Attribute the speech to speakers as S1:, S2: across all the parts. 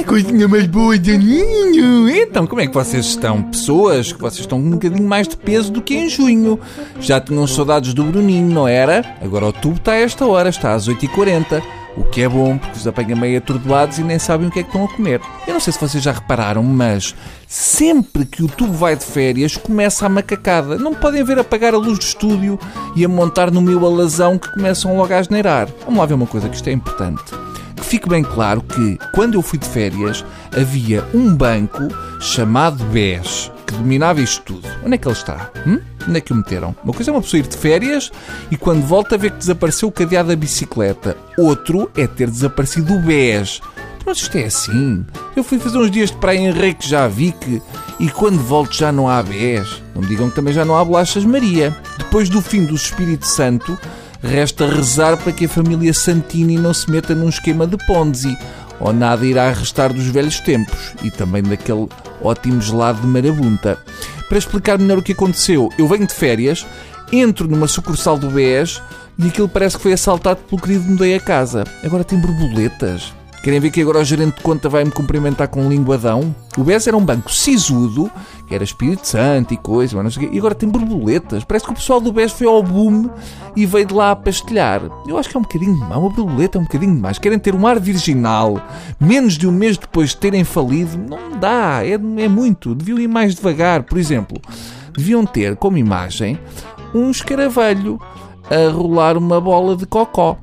S1: Ai, coisinha mais boa, Janinho! Então, como é que vocês estão? Pessoas que vocês estão com um bocadinho mais de peso do que em junho. Já tinham saudades do Bruninho, não era? Agora o tubo está a esta hora, está às 8h40. O que é bom, porque os apanha meio atordoados e nem sabem o que é que estão a comer. Eu não sei se vocês já repararam, mas sempre que o tubo vai de férias, começa a macacada. Não podem ver apagar a luz do estúdio e a montar no meu alazão que começam logo a asneirar. Vamos lá ver uma coisa que isto é importante. Que fique bem claro que, quando eu fui de férias, havia um banco chamado BES que dominava isto tudo. Onde é que ele está? Hum? Onde é que o meteram? Uma coisa é uma pessoa ir de férias e quando volta ver que desapareceu o cadeado da bicicleta. Outro é ter desaparecido o BES. Mas isto é assim. Eu fui fazer uns dias de praia em Rei que já vi que e quando volto já não há BES. Não me digam que também já não há bolachas Maria. Depois do fim do Espírito Santo, resta rezar para que a família Santini não se meta num esquema de Ponzi ou nada irá restar dos velhos tempos e também daquele ótimo gelado de marabunta. Para explicar melhor o que aconteceu, eu venho de férias, entro numa sucursal do BES e aquilo parece que foi assaltado pelo querido Mudei a Casa. Agora tem borboletas. Querem ver que agora o gerente de conta vai me cumprimentar com um linguadão? O BES era um banco sisudo, que era Espírito Santo e coisa, mas não sei o quê, e agora tem borboletas. Parece que o pessoal do BES foi ao boom e veio de lá a pastelhar. Eu acho que é um bocadinho demais, uma borboleta é um bocadinho demais. Querem ter um ar virginal, menos de um mês depois de terem falido, não dá, é, é muito. Deviam ir mais devagar. Por exemplo, deviam ter como imagem um escaravelho a rolar uma bola de cocó.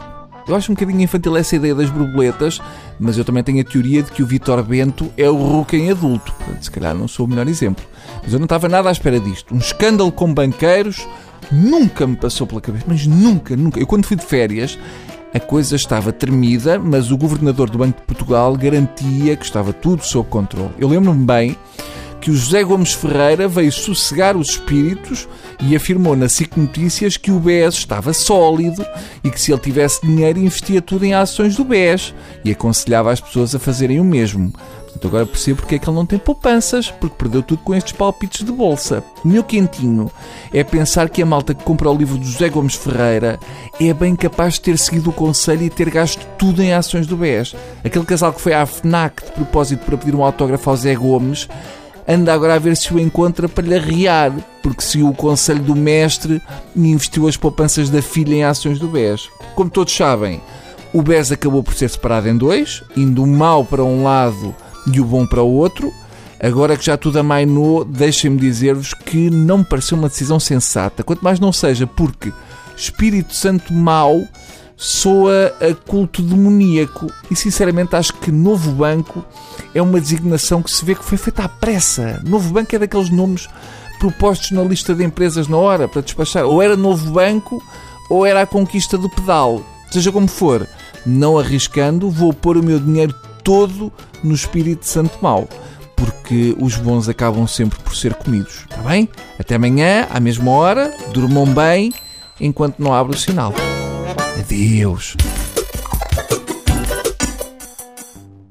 S1: Eu acho um bocadinho infantil essa ideia das borboletas, mas eu também tenho a teoria de que o Vitor Bento é o Hulk em adulto. Portanto, se calhar não sou o melhor exemplo. Mas eu não estava nada à espera disto. Um escândalo com banqueiros nunca me passou pela cabeça. Mas nunca, nunca. Eu quando fui de férias, a coisa estava tremida, mas o governador do Banco de Portugal garantia que estava tudo sob controle. Eu lembro-me bem que o José Gomes Ferreira veio sossegar os espíritos e afirmou na SIC Notícias que o BES estava sólido e que se ele tivesse dinheiro investia tudo em ações do BES e aconselhava as pessoas a fazerem o mesmo. Portanto, agora percebo porque é que ele não tem poupanças, porque perdeu tudo com estes palpites de bolsa. Meu quentinho é pensar que a malta que compra o livro do José Gomes Ferreira é bem capaz de ter seguido o conselho e ter gasto tudo em ações do BES. Aquele casal que foi à FNAC de propósito para pedir um autógrafo ao Zé Gomes anda agora a ver se o encontra para lhe arriar, porque seguiu o conselho do mestre investiu as poupanças da filha em ações do BES. Como todos sabem, o BES acabou por ser separado em dois, indo o mau para um lado e o bom para o outro. Agora que já tudo amainou, deixem-me dizer-vos que não me pareceu uma decisão sensata, quanto mais não seja porque Espírito Santo mau soa a culto demoníaco e sinceramente acho que Novo Banco é uma designação que se vê que foi feita à pressa. Novo Banco é daqueles nomes propostos na lista de empresas na hora para despachar. Ou era Novo Banco ou era a conquista do pedal. Seja como for, não arriscando, vou pôr o meu dinheiro todo no Espírito Santo Mau. Porque os bons acabam sempre por ser comidos. Está bem? Até amanhã, à mesma hora. Durmam bem enquanto não abre o sinal. Adeus.